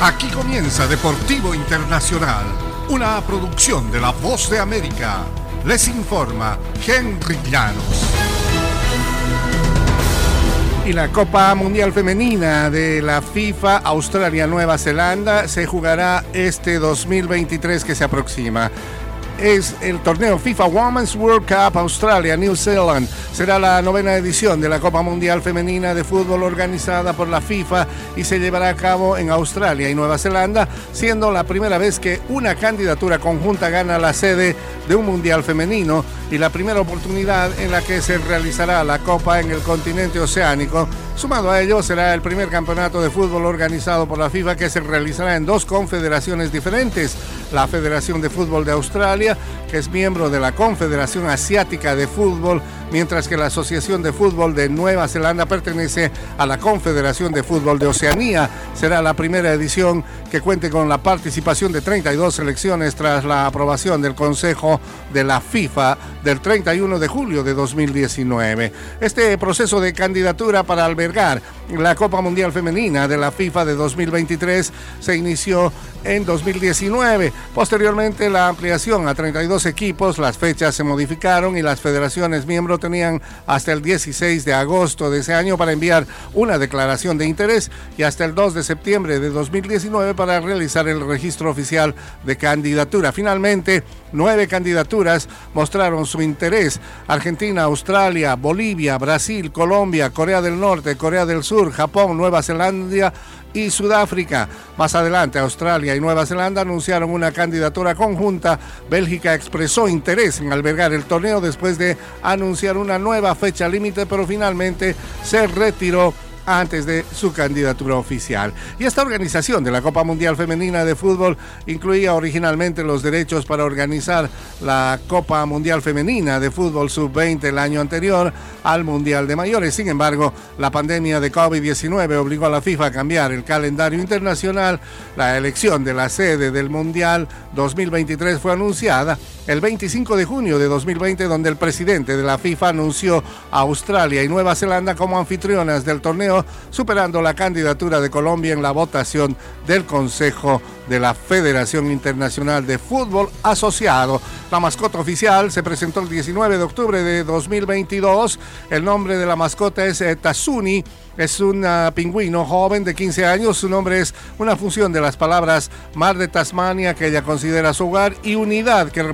Aquí comienza Deportivo Internacional, una producción de La Voz de América. Les informa Henry Llanos. Y la Copa Mundial Femenina de la FIFA Australia-Nueva Zelanda se jugará este 2023 que se aproxima es el torneo FIFA Women's World Cup Australia, New Zealand. Será la novena edición de la Copa Mundial Femenina de Fútbol organizada por la FIFA y se llevará a cabo en Australia y Nueva Zelanda, siendo la primera vez que una candidatura conjunta gana la sede de un Mundial Femenino y la primera oportunidad en la que se realizará la Copa en el continente oceánico. Sumado a ello, será el primer campeonato de fútbol organizado por la FIFA que se realizará en dos confederaciones diferentes. La Federación de Fútbol de Australia, es miembro de la Confederación Asiática de Fútbol, mientras que la Asociación de Fútbol de Nueva Zelanda pertenece a la Confederación de Fútbol de Oceanía. Será la primera edición que cuente con la participación de 32 selecciones tras la aprobación del Consejo de la FIFA del 31 de julio de 2019. Este proceso de candidatura para albergar la Copa Mundial Femenina de la FIFA de 2023 se inició en 2019. Posteriormente, la ampliación a 32 equipos, las fechas se modificaron y las federaciones miembros tenían hasta el 16 de agosto de ese año para enviar una declaración de interés y hasta el 2 de septiembre de 2019 para realizar el registro oficial de candidatura. Finalmente, nueve candidaturas mostraron su interés. Argentina, Australia, Bolivia, Brasil, Colombia, Corea del Norte, Corea del Sur, Japón, Nueva Zelanda y Sudáfrica. Más adelante, Australia y Nueva Zelanda anunciaron una candidatura conjunta. Bélgica expresó interés en albergar el torneo después de anunciar una nueva fecha límite, pero finalmente se retiró antes de su candidatura oficial. Y esta organización de la Copa Mundial Femenina de Fútbol incluía originalmente los derechos para organizar la Copa Mundial Femenina de Fútbol Sub-20 el año anterior al Mundial de Mayores. Sin embargo, la pandemia de COVID-19 obligó a la FIFA a cambiar el calendario internacional. La elección de la sede del Mundial 2023 fue anunciada el 25 de junio de 2020, donde el presidente de la FIFA anunció a Australia y Nueva Zelanda como anfitrionas del torneo, superando la candidatura de Colombia en la votación del Consejo de la Federación Internacional de Fútbol Asociado. La mascota oficial se presentó el 19 de octubre de 2022. El nombre de la mascota es eh, Tazuni. Es un uh, pingüino joven de 15 años. Su nombre es una función de las palabras Mar de Tasmania, que ella considera su hogar, y unidad, que representa